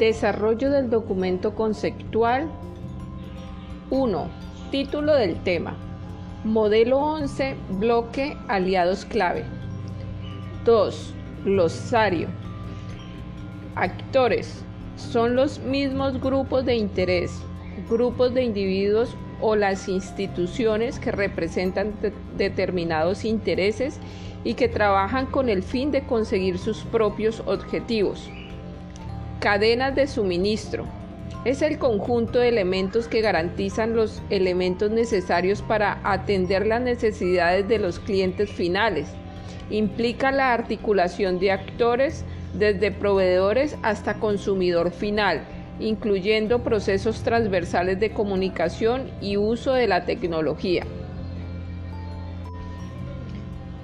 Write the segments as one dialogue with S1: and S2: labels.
S1: Desarrollo del documento conceptual. 1. Título del tema. Modelo 11, bloque aliados clave. 2. Glosario. Actores. Son los mismos grupos de interés, grupos de individuos o las instituciones que representan determinados intereses y que trabajan con el fin de conseguir sus propios objetivos. Cadenas de suministro. Es el conjunto de elementos que garantizan los elementos necesarios para atender las necesidades de los clientes finales. Implica la articulación de actores desde proveedores hasta consumidor final, incluyendo procesos transversales de comunicación y uso de la tecnología.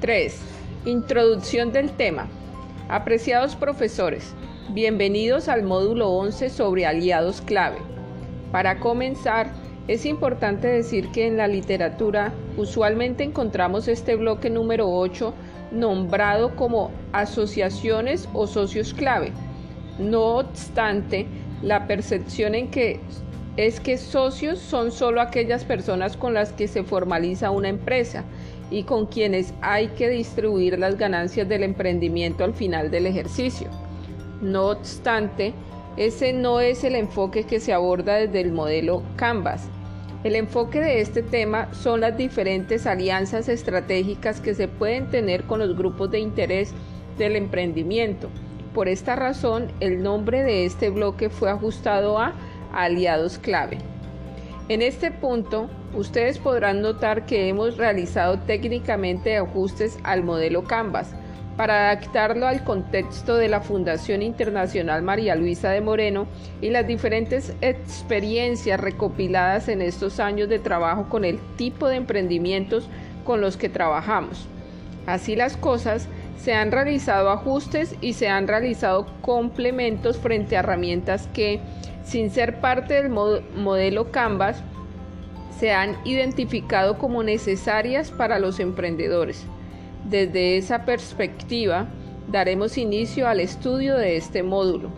S1: 3. Introducción del tema. Apreciados profesores, Bienvenidos al módulo 11 sobre aliados clave. Para comenzar, es importante decir que en la literatura usualmente encontramos este bloque número 8 nombrado como asociaciones o socios clave. No obstante, la percepción en que es que socios son solo aquellas personas con las que se formaliza una empresa y con quienes hay que distribuir las ganancias del emprendimiento al final del ejercicio. No obstante, ese no es el enfoque que se aborda desde el modelo Canvas. El enfoque de este tema son las diferentes alianzas estratégicas que se pueden tener con los grupos de interés del emprendimiento. Por esta razón, el nombre de este bloque fue ajustado a aliados clave. En este punto, ustedes podrán notar que hemos realizado técnicamente ajustes al modelo Canvas para adaptarlo al contexto de la Fundación Internacional María Luisa de Moreno y las diferentes experiencias recopiladas en estos años de trabajo con el tipo de emprendimientos con los que trabajamos. Así las cosas, se han realizado ajustes y se han realizado complementos frente a herramientas que, sin ser parte del modelo Canvas, se han identificado como necesarias para los emprendedores. Desde esa perspectiva, daremos inicio al estudio de este módulo.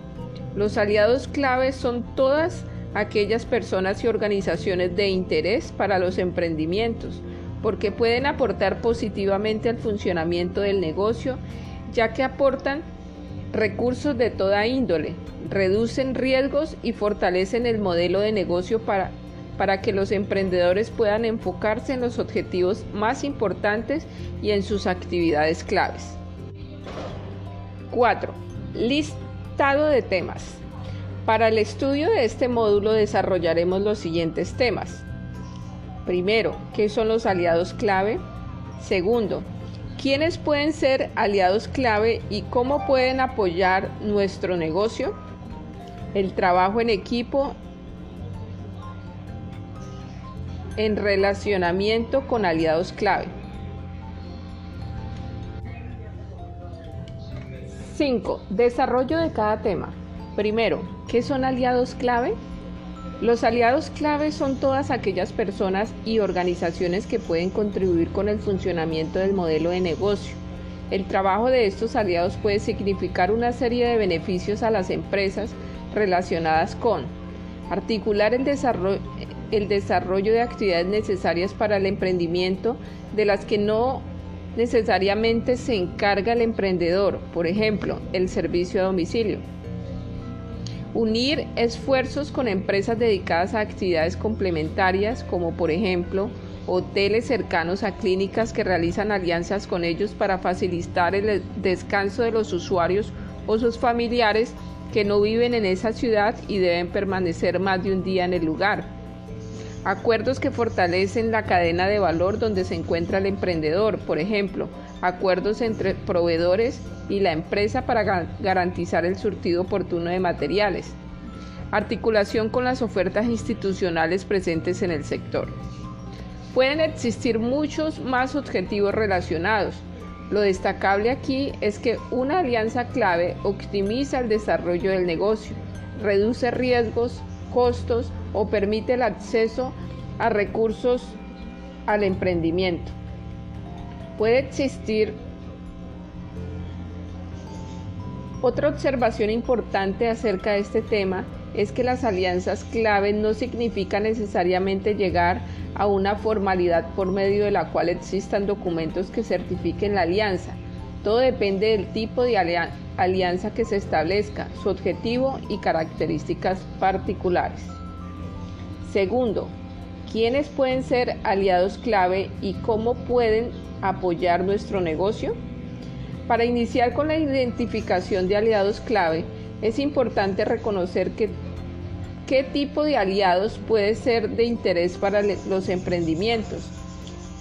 S1: Los aliados claves son todas aquellas personas y organizaciones de interés para los emprendimientos, porque pueden aportar positivamente al funcionamiento del negocio, ya que aportan recursos de toda índole, reducen riesgos y fortalecen el modelo de negocio para para que los emprendedores puedan enfocarse en los objetivos más importantes y en sus actividades claves. 4. Listado de temas. Para el estudio de este módulo desarrollaremos los siguientes temas. Primero, ¿qué son los aliados clave? Segundo, ¿quiénes pueden ser aliados clave y cómo pueden apoyar nuestro negocio? El trabajo en equipo en relacionamiento con aliados clave. 5. Desarrollo de cada tema. Primero, ¿qué son aliados clave? Los aliados clave son todas aquellas personas y organizaciones que pueden contribuir con el funcionamiento del modelo de negocio. El trabajo de estos aliados puede significar una serie de beneficios a las empresas relacionadas con articular el desarrollo, el desarrollo de actividades necesarias para el emprendimiento de las que no necesariamente se encarga el emprendedor, por ejemplo, el servicio a domicilio. Unir esfuerzos con empresas dedicadas a actividades complementarias, como por ejemplo hoteles cercanos a clínicas que realizan alianzas con ellos para facilitar el descanso de los usuarios o sus familiares que no viven en esa ciudad y deben permanecer más de un día en el lugar Acuerdos que fortalecen la cadena de valor donde se encuentra el emprendedor, por ejemplo, acuerdos entre proveedores y la empresa para garantizar el surtido oportuno de materiales. Articulación con las ofertas institucionales presentes en el sector. Pueden existir muchos más objetivos relacionados. Lo destacable aquí es que una alianza clave optimiza el desarrollo del negocio, reduce riesgos, costos o permite el acceso a recursos al emprendimiento. Puede existir Otra observación importante acerca de este tema es que las alianzas clave no significa necesariamente llegar a una formalidad por medio de la cual existan documentos que certifiquen la alianza. Todo depende del tipo de alianza que se establezca, su objetivo y características particulares. Segundo, ¿quiénes pueden ser aliados clave y cómo pueden apoyar nuestro negocio? Para iniciar con la identificación de aliados clave, es importante reconocer qué tipo de aliados puede ser de interés para los emprendimientos,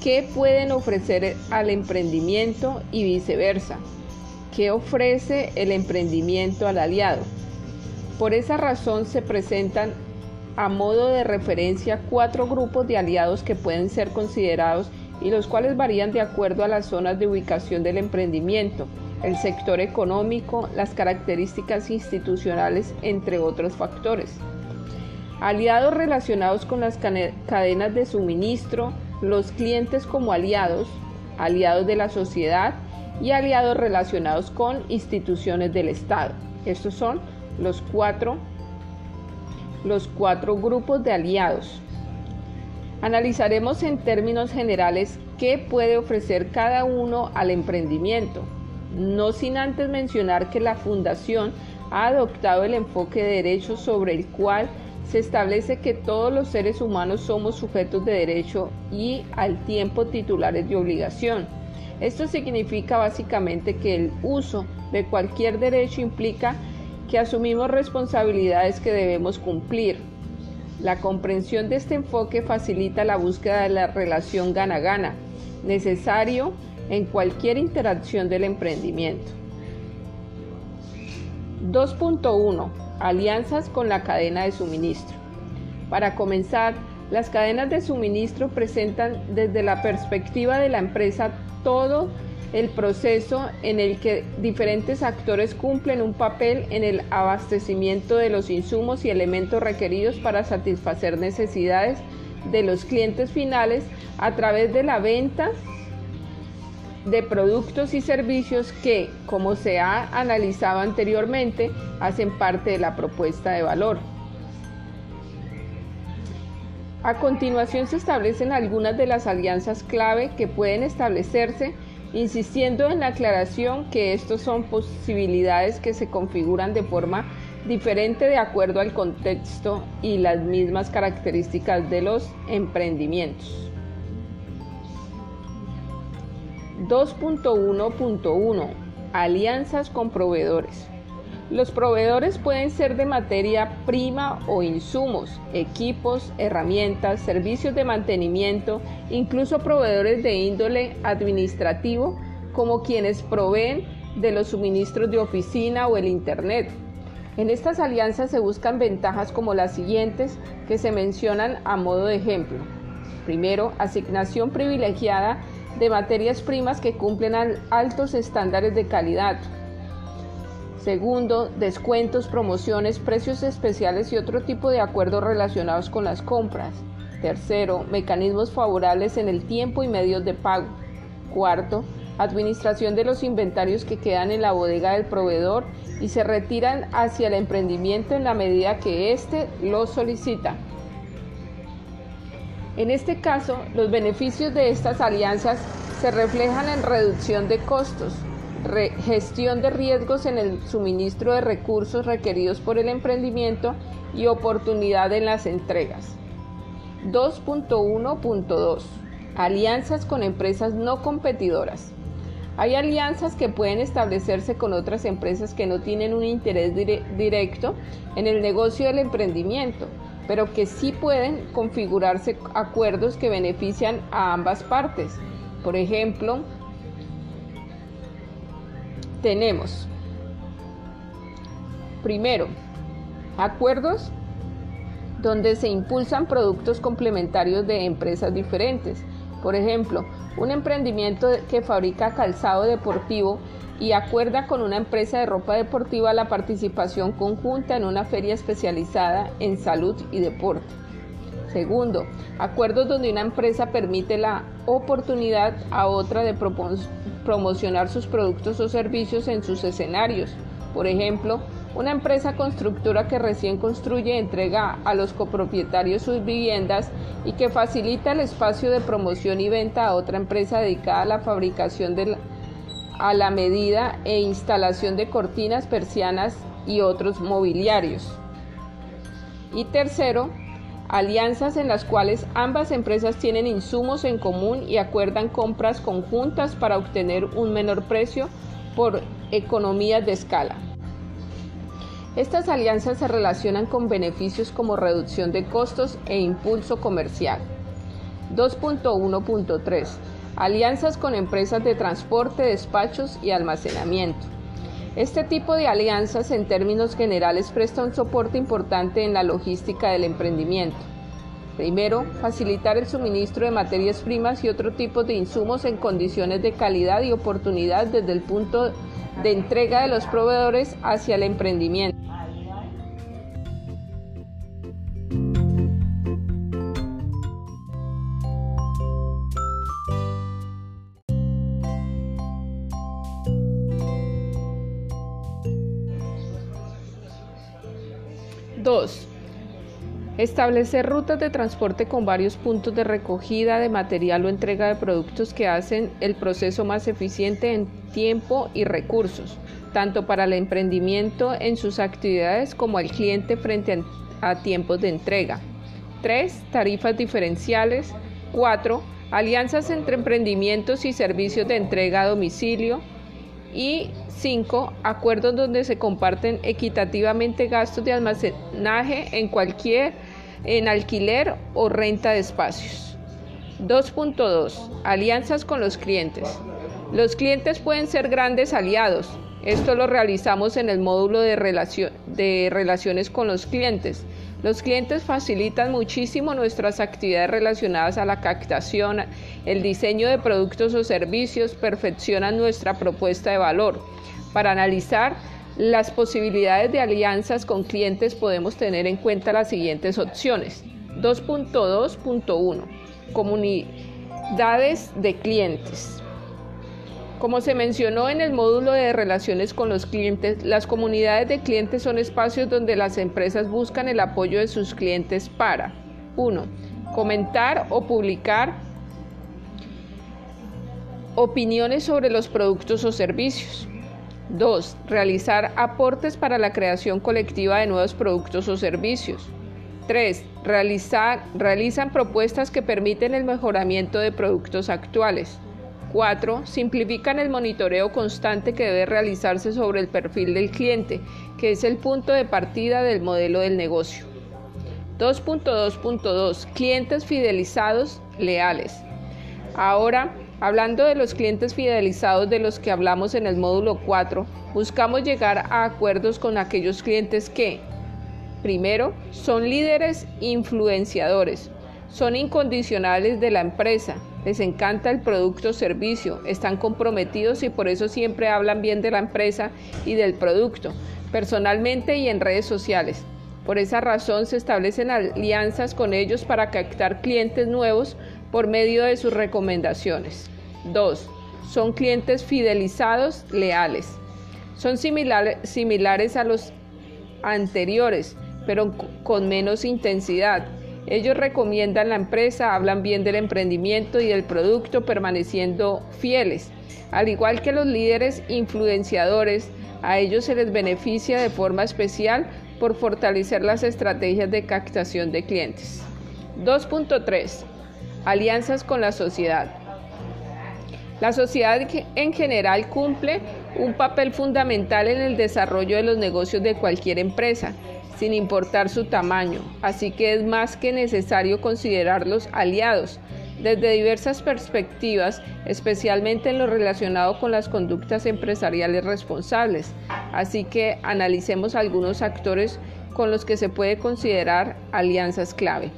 S1: qué pueden ofrecer al emprendimiento y viceversa, qué ofrece el emprendimiento al aliado. Por esa razón se presentan a modo de referencia cuatro grupos de aliados que pueden ser considerados y los cuales varían de acuerdo a las zonas de ubicación del emprendimiento el sector económico, las características institucionales, entre otros factores. Aliados relacionados con las cadenas de suministro, los clientes como aliados, aliados de la sociedad y aliados relacionados con instituciones del Estado. Estos son los cuatro, los cuatro grupos de aliados. Analizaremos en términos generales qué puede ofrecer cada uno al emprendimiento, no sin antes mencionar que la Fundación ha adoptado el enfoque de derecho sobre el cual se establece que todos los seres humanos somos sujetos de derecho y al tiempo titulares de obligación. Esto significa básicamente que el uso de cualquier derecho implica que asumimos responsabilidades que debemos cumplir. La comprensión de este enfoque facilita la búsqueda de la relación gana-gana, necesario en cualquier interacción del emprendimiento. 2.1. Alianzas con la cadena de suministro. Para comenzar, las cadenas de suministro presentan desde la perspectiva de la empresa todo el proceso en el que diferentes actores cumplen un papel en el abastecimiento de los insumos y elementos requeridos para satisfacer necesidades de los clientes finales a través de la venta de productos y servicios que, como se ha analizado anteriormente, hacen parte de la propuesta de valor. A continuación se establecen algunas de las alianzas clave que pueden establecerse, insistiendo en la aclaración que estos son posibilidades que se configuran de forma diferente de acuerdo al contexto y las mismas características de los emprendimientos. 2.1.1 Alianzas con proveedores. Los proveedores pueden ser de materia prima o insumos, equipos, herramientas, servicios de mantenimiento, incluso proveedores de índole administrativo, como quienes proveen de los suministros de oficina o el Internet. En estas alianzas se buscan ventajas como las siguientes que se mencionan a modo de ejemplo. Primero, asignación privilegiada de materias primas que cumplen altos estándares de calidad. Segundo, descuentos, promociones, precios especiales y otro tipo de acuerdos relacionados con las compras. Tercero, mecanismos favorables en el tiempo y medios de pago. Cuarto, administración de los inventarios que quedan en la bodega del proveedor y se retiran hacia el emprendimiento en la medida que éste lo solicita. En este caso, los beneficios de estas alianzas se reflejan en reducción de costos, gestión de riesgos en el suministro de recursos requeridos por el emprendimiento y oportunidad en las entregas. 2.1.2 Alianzas con empresas no competidoras. Hay alianzas que pueden establecerse con otras empresas que no tienen un interés directo en el negocio del emprendimiento, pero que sí pueden configurarse acuerdos que benefician a ambas partes. Por ejemplo, tenemos primero acuerdos donde se impulsan productos complementarios de empresas diferentes. Por ejemplo, un emprendimiento que fabrica calzado deportivo y acuerda con una empresa de ropa deportiva la participación conjunta en una feria especializada en salud y deporte. Segundo, acuerdos donde una empresa permite la oportunidad a otra de promocionar sus productos o servicios en sus escenarios. Por ejemplo, una empresa constructora que recién construye entrega a los copropietarios sus viviendas y que facilita el espacio de promoción y venta a otra empresa dedicada a la fabricación de a la medida e instalación de cortinas, persianas y otros mobiliarios. Y tercero, alianzas en las cuales ambas empresas tienen insumos en común y acuerdan compras conjuntas para obtener un menor precio por economías de escala. Estas alianzas se relacionan con beneficios como reducción de costos e impulso comercial. 2.1.3 Alianzas con empresas de transporte, despachos y almacenamiento. Este tipo de alianzas en términos generales presta un soporte importante en la logística del emprendimiento. Primero, facilitar el suministro de materias primas y otro tipo de insumos en condiciones de calidad y oportunidad desde el punto de entrega de los proveedores hacia el emprendimiento. Establecer rutas de transporte con varios puntos de recogida de material o entrega de productos que hacen el proceso más eficiente en tiempo y recursos, tanto para el emprendimiento en sus actividades como al cliente frente a, tiempos de entrega. 3. Tarifas diferenciales. 4. Alianzas entre emprendimientos y servicios de entrega a domicilio. Y 5. Acuerdos donde se comparten equitativamente gastos de almacenaje en cualquier en alquiler o renta de espacios. 2.2. Alianzas con los clientes. Los clientes pueden ser grandes aliados. Esto lo realizamos en el módulo de, de relaciones con los clientes. Los clientes facilitan muchísimo nuestras actividades relacionadas a la captación, el diseño de productos o servicios, perfeccionan nuestra propuesta de valor. Para analizar las posibilidades de alianzas con clientes podemos tener en cuenta las siguientes opciones. 2.2.1 Comunidades de clientes. Como se mencionó en el módulo de relaciones con los clientes, las comunidades de clientes son espacios donde las empresas buscan el apoyo de sus clientes para 1. Comentar o publicar opiniones sobre los productos o servicios. 2. Realizar aportes para la creación colectiva de nuevos productos o servicios. 3. Realizar, realizan propuestas que permiten el mejoramiento de productos actuales. 4. Simplifican el monitoreo constante que debe realizarse sobre el perfil del cliente, que es el punto de partida del modelo del negocio. 2.2.2 Clientes fidelizados leales. Ahora, hablando de los clientes fidelizados de los que hablamos en el módulo 4, buscamos llegar a acuerdos con aquellos clientes que, primero, son líderes influenciadores, son incondicionales de la empresa, les encanta el producto o servicio, están comprometidos y por eso siempre hablan bien de la empresa y del producto, personalmente y en redes sociales. Por esa razón se establecen alianzas con ellos para captar clientes nuevos por medio de sus recomendaciones. 2. Son clientes fidelizados, leales. Son similares a los anteriores, pero con menos intensidad ellos recomiendan la empresa, hablan bien del emprendimiento y del producto, permaneciendo fieles. Al igual que los líderes influenciadores, a ellos se les beneficia de forma especial por fortalecer las estrategias de captación de clientes. 2.3. Alianzas con la sociedad. La sociedad en general cumple un papel fundamental en el desarrollo de los negocios de cualquier empresa sin importar su tamaño, así que es más que necesario considerarlos aliados desde diversas perspectivas, especialmente en lo relacionado con las conductas empresariales responsables. Así que analicemos algunos actores con los que se puede considerar alianzas clave.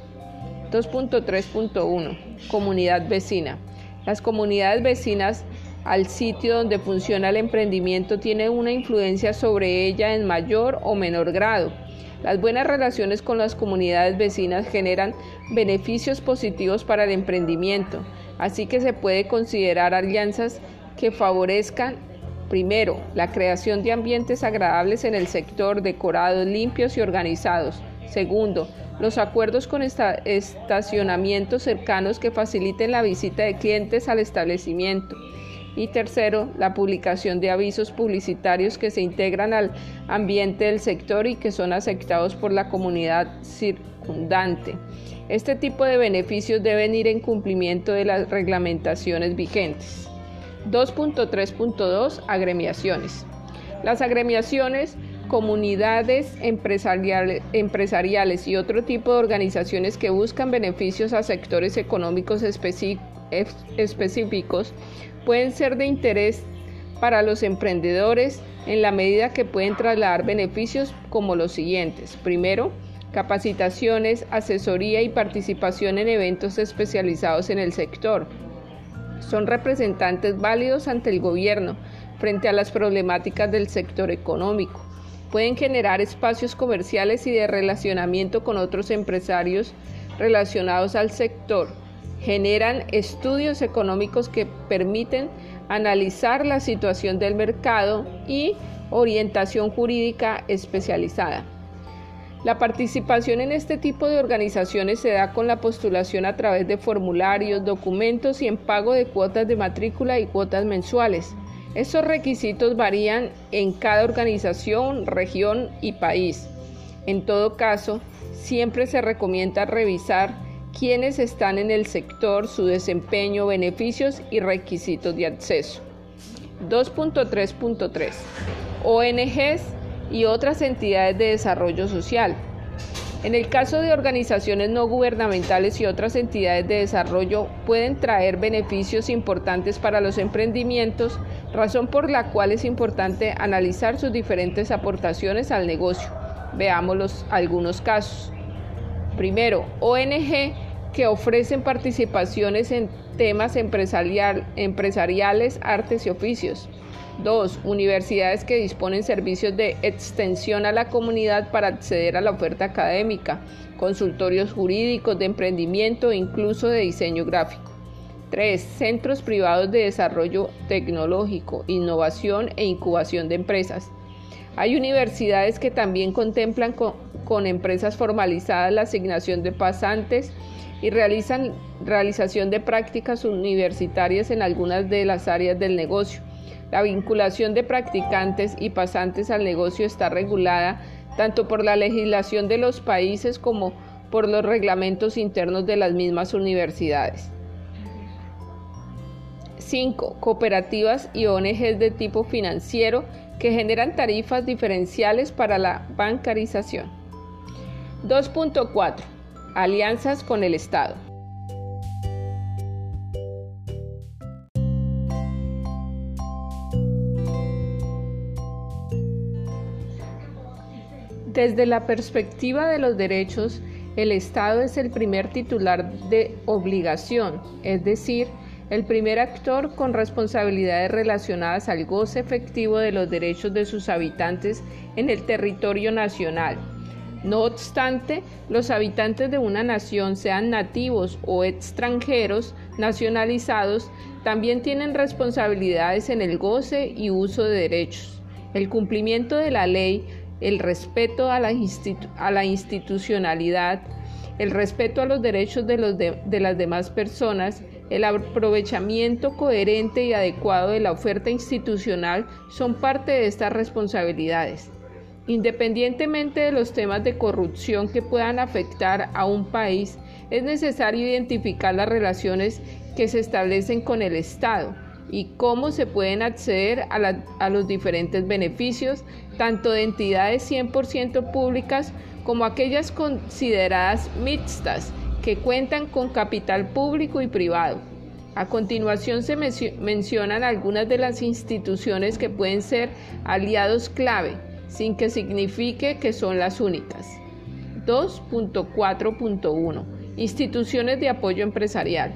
S1: 2.3.1 Comunidad vecina. Las comunidades vecinas al sitio donde funciona el emprendimiento tienen una influencia sobre ella en mayor o menor grado. Las buenas relaciones con las comunidades vecinas generan beneficios positivos para el emprendimiento, así que se puede considerar alianzas que favorezcan Primero, la creación de ambientes agradables en el sector, decorados, limpios y organizados. Segundo, los acuerdos con estacionamientos cercanos que faciliten la visita de clientes al establecimiento. Y tercero, la publicación de avisos publicitarios que se integran al ambiente del sector y que son aceptados por la comunidad circundante. Este tipo de beneficios deben ir en cumplimiento de las reglamentaciones vigentes. 2.3.2 Agremiaciones. Las agremiaciones, comunidades empresariales, y otro tipo de organizaciones que buscan beneficios a sectores económicos específicos pueden ser de interés para los emprendedores en la medida que pueden trasladar beneficios como los siguientes. Primero, capacitaciones, asesoría y participación en eventos especializados en el sector. Son representantes válidos ante el gobierno frente a las problemáticas del sector económico. Pueden generar espacios comerciales y de relacionamiento con otros empresarios relacionados al sector generan estudios económicos que permiten analizar la situación del mercado y orientación jurídica especializada. La participación en este tipo de organizaciones se da con la postulación a través de formularios, documentos y en pago de cuotas de matrícula y cuotas mensuales. Estos requisitos varían en cada organización, región y país. En todo caso, siempre se recomienda revisar quiénes están en el sector, su desempeño, beneficios y requisitos de acceso. 2.3.3 ONGs y otras entidades de desarrollo social. En el caso de organizaciones no gubernamentales y otras entidades de desarrollo pueden traer beneficios importantes para los emprendimientos, razón por la cual es importante analizar sus diferentes aportaciones al negocio. Veamos algunos casos. Primero, ONG que ofrecen participaciones en temas empresariales, artes y oficios. 2. Universidades que disponen servicios de extensión a la comunidad para acceder a la oferta académica, consultorios jurídicos de emprendimiento e incluso de diseño gráfico. 3. Centros privados de desarrollo tecnológico, innovación e incubación de empresas. Hay universidades que también contemplan con, empresas formalizadas la asignación de pasantes y realizan realización de prácticas universitarias en algunas de las áreas del negocio. La vinculación de practicantes y pasantes al negocio está regulada tanto por la legislación de los países como por los reglamentos internos de las mismas universidades. 5. Cooperativas y ONGs de tipo financiero que generan tarifas diferenciales para la bancarización. 2.4 Alianzas con el Estado. Desde la perspectiva de los derechos, el Estado es el primer titular de obligación, es decir, el primer actor con responsabilidades relacionadas al goce efectivo de los derechos de sus habitantes en el territorio nacional no obstante, los habitantes de una nación, sean nativos o extranjeros nacionalizados, también tienen responsabilidades en el goce y uso de derechos. El cumplimiento de la ley, el respeto a la, institucionalidad, el respeto a los derechos de, las demás personas, el aprovechamiento coherente y adecuado de la oferta institucional son parte de estas responsabilidades. Independientemente de los temas de corrupción que puedan afectar a un país, es necesario identificar las relaciones que se establecen con el Estado y cómo se pueden acceder a, los diferentes beneficios, tanto de entidades 100% públicas como aquellas consideradas mixtas, que cuentan con capital público y privado. A continuación se mencionan algunas de las instituciones que pueden ser aliados clave sin que signifique que son las únicas. 2.4.1 Instituciones de apoyo empresarial.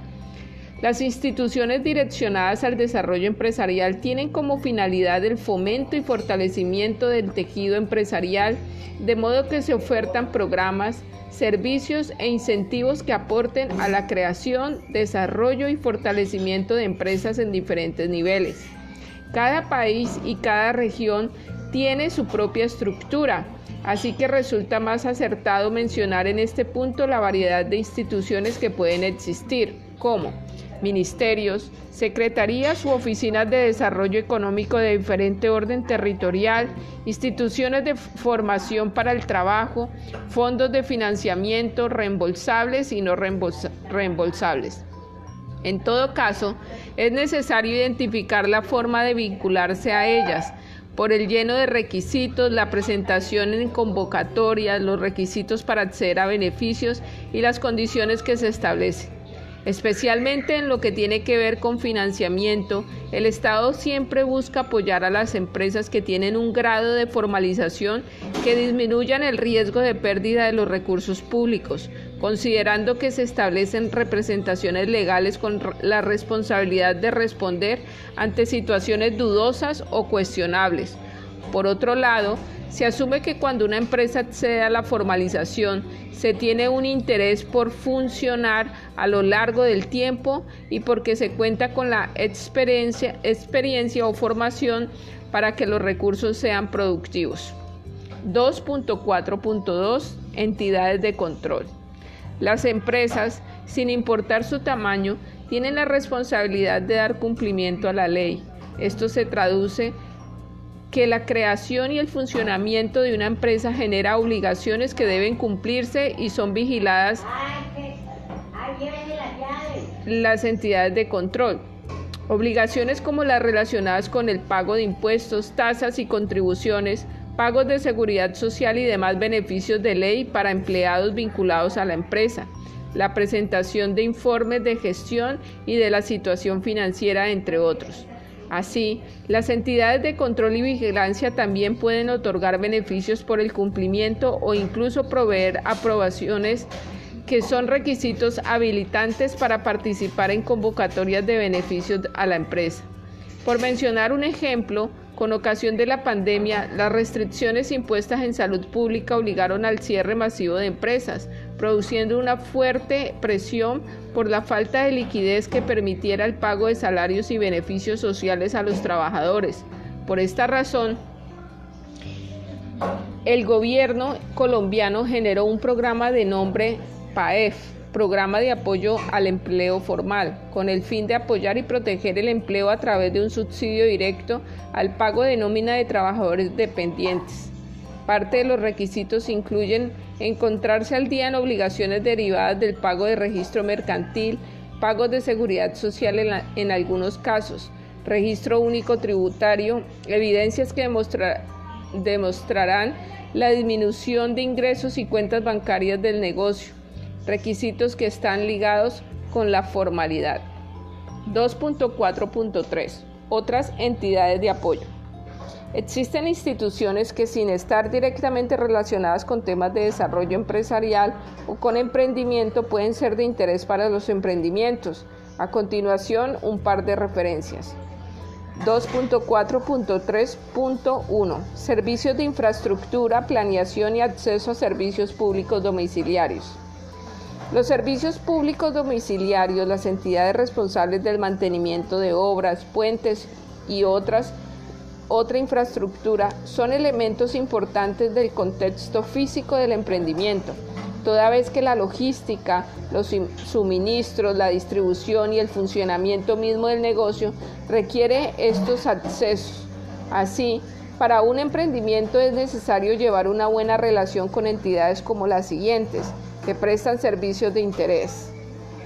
S1: Las instituciones direccionadas al desarrollo empresarial tienen como finalidad el fomento y fortalecimiento del tejido empresarial, de modo que se ofertan programas, servicios e incentivos que aporten a la creación, desarrollo y fortalecimiento de empresas en diferentes niveles. Cada país y cada región tiene su propia estructura, así que resulta más acertado mencionar en este punto la variedad de instituciones que pueden existir, como ministerios, secretarías u oficinas de desarrollo económico de diferente orden territorial, instituciones de formación para el trabajo, fondos de financiamiento reembolsables y no reembolsables. En todo caso, es necesario identificar la forma de vincularse a ellas, por el lleno de requisitos, la presentación en convocatorias, los requisitos para acceder a beneficios y las condiciones que se establecen. Especialmente en lo que tiene que ver con financiamiento, el Estado siempre busca apoyar a las empresas que tienen un grado de formalización que disminuyan el riesgo de pérdida de los recursos públicos, considerando que se establecen representaciones legales con la responsabilidad de responder ante situaciones dudosas o cuestionables. Por otro lado, se asume que cuando una empresa accede a la formalización, se tiene un interés por funcionar a lo largo del tiempo y porque se cuenta con la experiencia, experiencia o formación para que los recursos sean productivos. 2.4.2 Entidades de control. Las empresas, sin importar su tamaño, tienen la responsabilidad de dar cumplimiento a la ley. Esto se traduce que la creación y el funcionamiento de una empresa genera obligaciones que deben cumplirse y son vigiladas las entidades de control. Obligaciones como las relacionadas con el pago de impuestos, tasas y contribuciones, pagos de seguridad social y demás beneficios de ley para empleados vinculados a la empresa, la presentación de informes de gestión y de la situación financiera, entre otros. Así, las entidades de control y vigilancia también pueden otorgar beneficios por el cumplimiento o incluso proveer aprobaciones que son requisitos habilitantes para participar en convocatorias de beneficios a la empresa. Por mencionar un ejemplo, con ocasión de la pandemia, las restricciones impuestas en salud pública obligaron al cierre masivo de empresas, produciendo una fuerte presión por la falta de liquidez que permitiera el pago de salarios y beneficios sociales a los trabajadores. Por esta razón, el gobierno colombiano generó un programa de nombre PAEF, Programa de Apoyo al Empleo Formal, con el fin de apoyar y proteger el empleo a través de un subsidio directo al pago de nómina de trabajadores dependientes. Parte de los requisitos incluyen encontrarse al día en obligaciones derivadas del pago de registro mercantil, pagos de seguridad social en, algunos casos, registro único tributario, evidencias que demostrarán la disminución de ingresos y cuentas bancarias del negocio, requisitos que están ligados con la formalidad. 2.4.3 Otras entidades de apoyo. Existen instituciones que sin estar directamente relacionadas con temas de desarrollo empresarial o con emprendimiento pueden ser de interés para los emprendimientos. A continuación, un par de referencias. 2.4.3.1 Servicios de infraestructura, planeación y acceso a servicios públicos domiciliarios. Los servicios públicos domiciliarios, las entidades responsables del mantenimiento de obras, puentes y otras otra infraestructura son elementos importantes del contexto físico del emprendimiento, toda vez que la logística, los suministros, la distribución y el funcionamiento mismo del negocio requiere estos accesos. Así, para un emprendimiento es necesario llevar una buena relación con entidades como las siguientes, que prestan servicios de interés.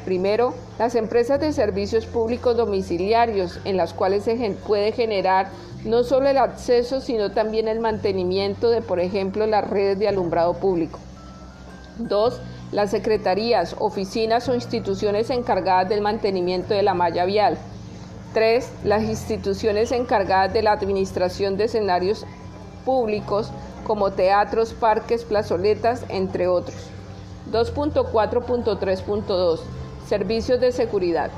S1: Primero, las empresas de servicios públicos domiciliarios, en las cuales se puede generar no solo el acceso, sino también el mantenimiento de, por ejemplo, las redes de alumbrado público. Dos, las secretarías, oficinas o instituciones encargadas del mantenimiento de la malla vial. Tres, las instituciones encargadas de la administración de escenarios públicos como teatros, parques, plazoletas, entre otros. 2.4.3.2 Servicios de seguridad.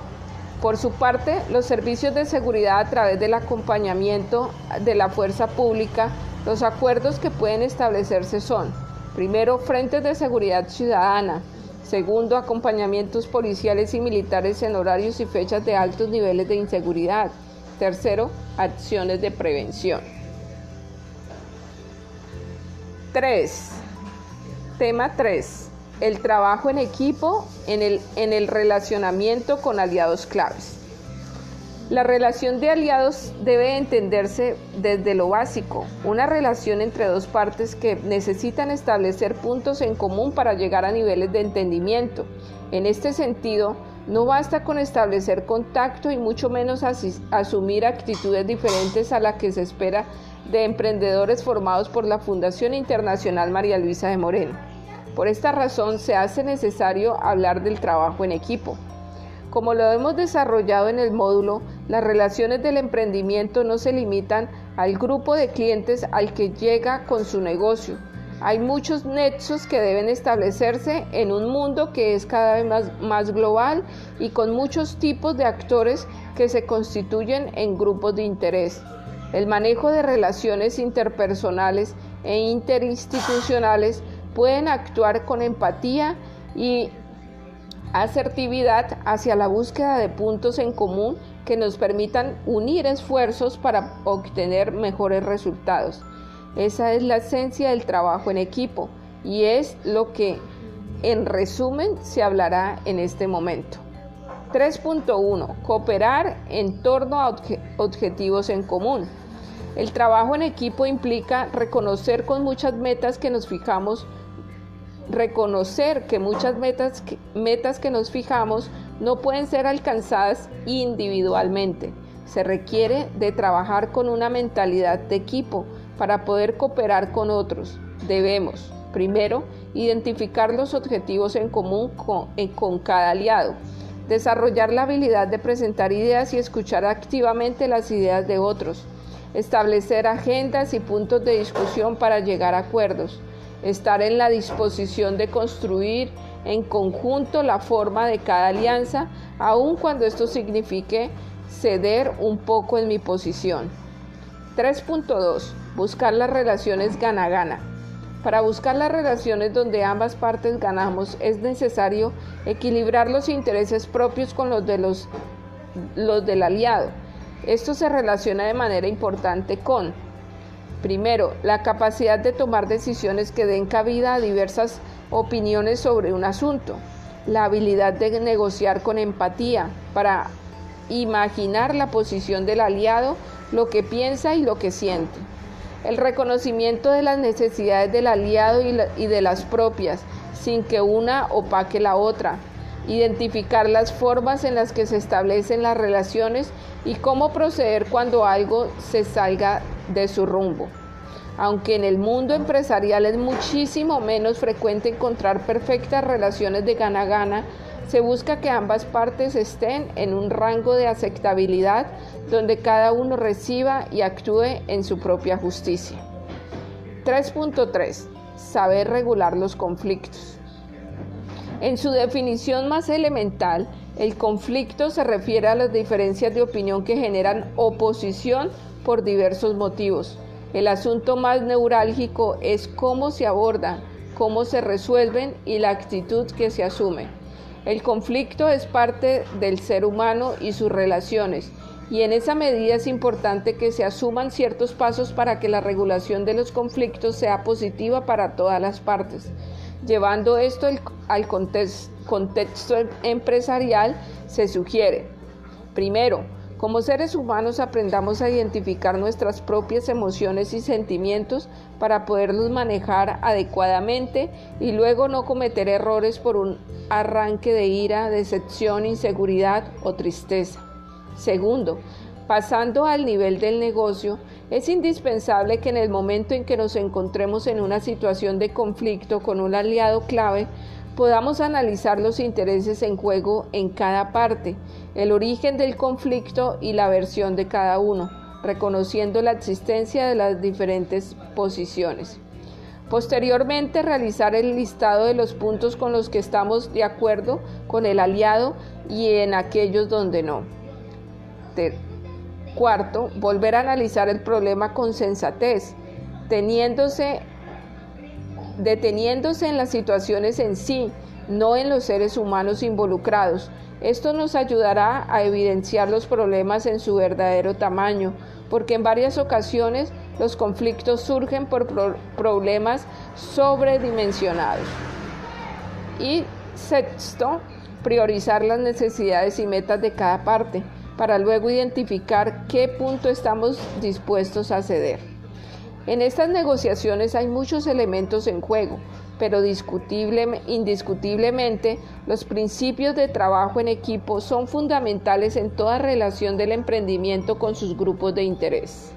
S1: Por su parte, los servicios de seguridad a través del acompañamiento de la fuerza pública, los acuerdos que pueden establecerse son, primero, frentes de seguridad ciudadana, segundo, acompañamientos policiales y militares en horarios y fechas de altos niveles de inseguridad, Tercero, acciones de prevención. 3. Tema 3. El trabajo en equipo en el, en el relacionamiento con aliados claves. La relación de aliados debe entenderse desde lo básico, una relación entre dos partes que necesitan establecer puntos en común para llegar a niveles de entendimiento. En este sentido, no basta con establecer contacto y mucho menos asumir actitudes diferentes a las que se espera de emprendedores formados por la Fundación Internacional María Luisa de Moreno. Por esta razón se hace necesario hablar del trabajo en equipo. Como lo hemos desarrollado en el módulo, las relaciones del emprendimiento no se limitan al grupo de clientes al que llega con su negocio. Hay muchos nexos que deben establecerse en un mundo que es cada vez más, global y con muchos tipos de actores que se constituyen en grupos de interés. El manejo de relaciones interpersonales e interinstitucionales pueden actuar con empatía y asertividad hacia la búsqueda de puntos en común que nos permitan unir esfuerzos para obtener mejores resultados. Esa es la esencia del trabajo en equipo y es lo que en resumen se hablará en este momento. 3.1. Cooperar en torno a objetivos en común. El trabajo en equipo implica reconocer con muchas metas que nos fijamos reconocer que muchas metas que, metas que nos fijamos no pueden ser alcanzadas individualmente. Se requiere de trabajar con una mentalidad de equipo para poder cooperar con otros. Debemos, primero, identificar los objetivos en común con, con cada aliado, desarrollar la habilidad de presentar ideas y escuchar activamente las ideas de otros, establecer agendas y puntos de discusión para llegar a acuerdos, estar en la disposición de construir en conjunto la forma de cada alianza, aun cuando esto signifique ceder un poco en mi posición. 3.2. Buscar las relaciones gana-gana. Para buscar las relaciones donde ambas partes ganamos es necesario equilibrar los intereses propios con los, de los, los del aliado. Esto se relaciona de manera importante con Primero, la capacidad de tomar decisiones que den cabida a diversas opiniones sobre un asunto. La habilidad de negociar con empatía para imaginar la posición del aliado, lo que piensa y lo que siente. El reconocimiento de las necesidades del aliado y, de las propias, sin que una opaque la otra. Identificar las formas en las que se establecen las relaciones y cómo proceder cuando algo se salga de su rumbo. Aunque en el mundo empresarial es muchísimo menos frecuente encontrar perfectas relaciones de gana-gana, se busca que ambas partes estén en un rango de aceptabilidad donde cada uno reciba y actúe en su propia justicia. 3.3. Saber regular los conflictos. En su definición más elemental, el conflicto se refiere a las diferencias de opinión que generan oposición por diversos motivos. El asunto más neurálgico es cómo se abordan, cómo se resuelven y la actitud que se asume. El conflicto es parte del ser humano y sus relaciones, y en esa medida es importante que se asuman ciertos pasos para que la regulación de los conflictos sea positiva para todas las partes. Llevando esto al contexto empresarial, se sugiere, primero, como seres humanos aprendamos a identificar nuestras propias emociones y sentimientos para poderlos manejar adecuadamente y luego no cometer errores por un arranque de ira, decepción, inseguridad o tristeza. Segundo, pasando al nivel del negocio, es indispensable que en el momento en que nos encontremos en una situación de conflicto con un aliado clave, podamos analizar los intereses en juego en cada parte, el origen del conflicto y la versión de cada uno, reconociendo la existencia de las diferentes posiciones. Posteriormente, realizar el listado de los puntos con los que estamos de acuerdo con el aliado y en aquellos donde no. Cuarto, volver a analizar el problema con sensatez, teniéndose deteniéndose en las situaciones en sí, no en los seres humanos involucrados, Esto nos ayudará a evidenciar los problemas en su verdadero tamaño, porque en varias ocasiones los conflictos surgen por problemas sobredimensionados. Y sexto, priorizar las necesidades y metas de cada parte para luego identificar qué punto estamos dispuestos a ceder. En estas negociaciones hay muchos elementos en juego, pero indiscutiblemente los principios de trabajo en equipo son fundamentales en toda relación del emprendimiento con sus grupos de interés.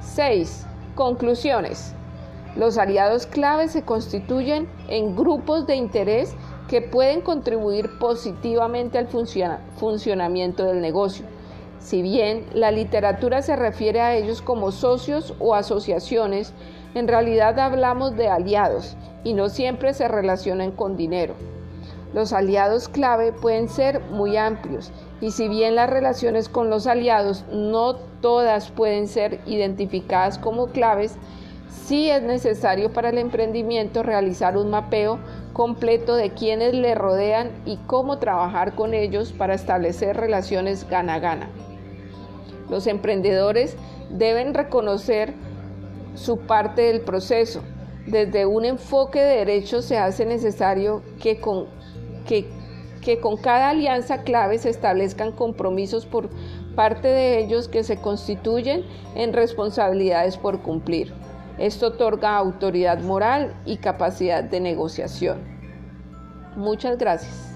S1: 6. Conclusiones. Los aliados clave se constituyen en grupos de interés que pueden contribuir positivamente al funcionamiento del negocio. Si bien la literatura se refiere a ellos como socios o asociaciones, en realidad hablamos de aliados y no siempre se relacionan con dinero. Los aliados clave pueden ser muy amplios y si bien las relaciones con los aliados no todas pueden ser identificadas como claves, sí es necesario para el emprendimiento realizar un mapeo completo de quienes le rodean y cómo trabajar con ellos para establecer relaciones gana-gana. Los emprendedores deben reconocer su parte del proceso. Desde un enfoque de derecho se hace necesario que con, que con cada alianza clave se establezcan compromisos por parte de ellos que se constituyen en responsabilidades por cumplir. Esto otorga autoridad moral y capacidad de negociación. Muchas gracias.